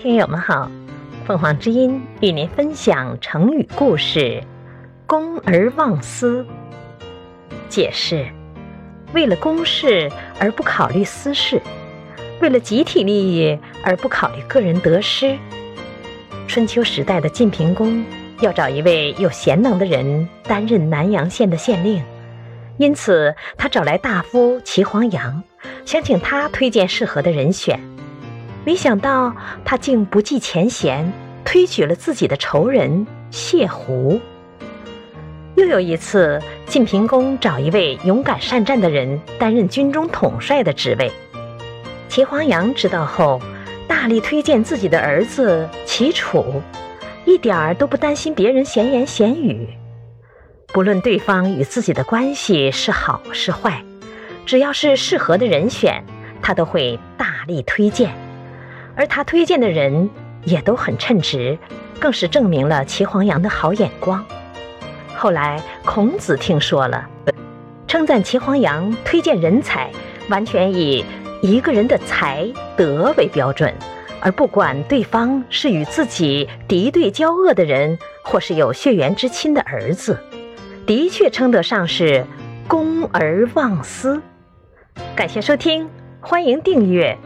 听友们好，凤凰之音与您分享成语故事“公而忘私”。解释：为了公事而不考虑私事，为了集体利益而不考虑个人得失。春秋时代的晋平公要找一位有贤能的人担任南阳县的县令，因此他找来大夫齐黄羊，想请他推荐适合的人选。没想到他竟不计前嫌，推举了自己的仇人谢胡。又有一次，晋平公找一位勇敢善战的人担任军中统帅的职位。齐黄羊知道后，大力推荐自己的儿子齐楚，一点儿都不担心别人闲言闲语。不论对方与自己的关系是好是坏，只要是适合的人选，他都会大力推荐。而他推荐的人也都很称职，更是证明了齐黄羊的好眼光。后来孔子听说了，称赞齐黄羊推荐人才完全以一个人的才德为标准，而不管对方是与自己敌对交恶的人，或是有血缘之亲的儿子，的确称得上是公而忘私。感谢收听，欢迎订阅。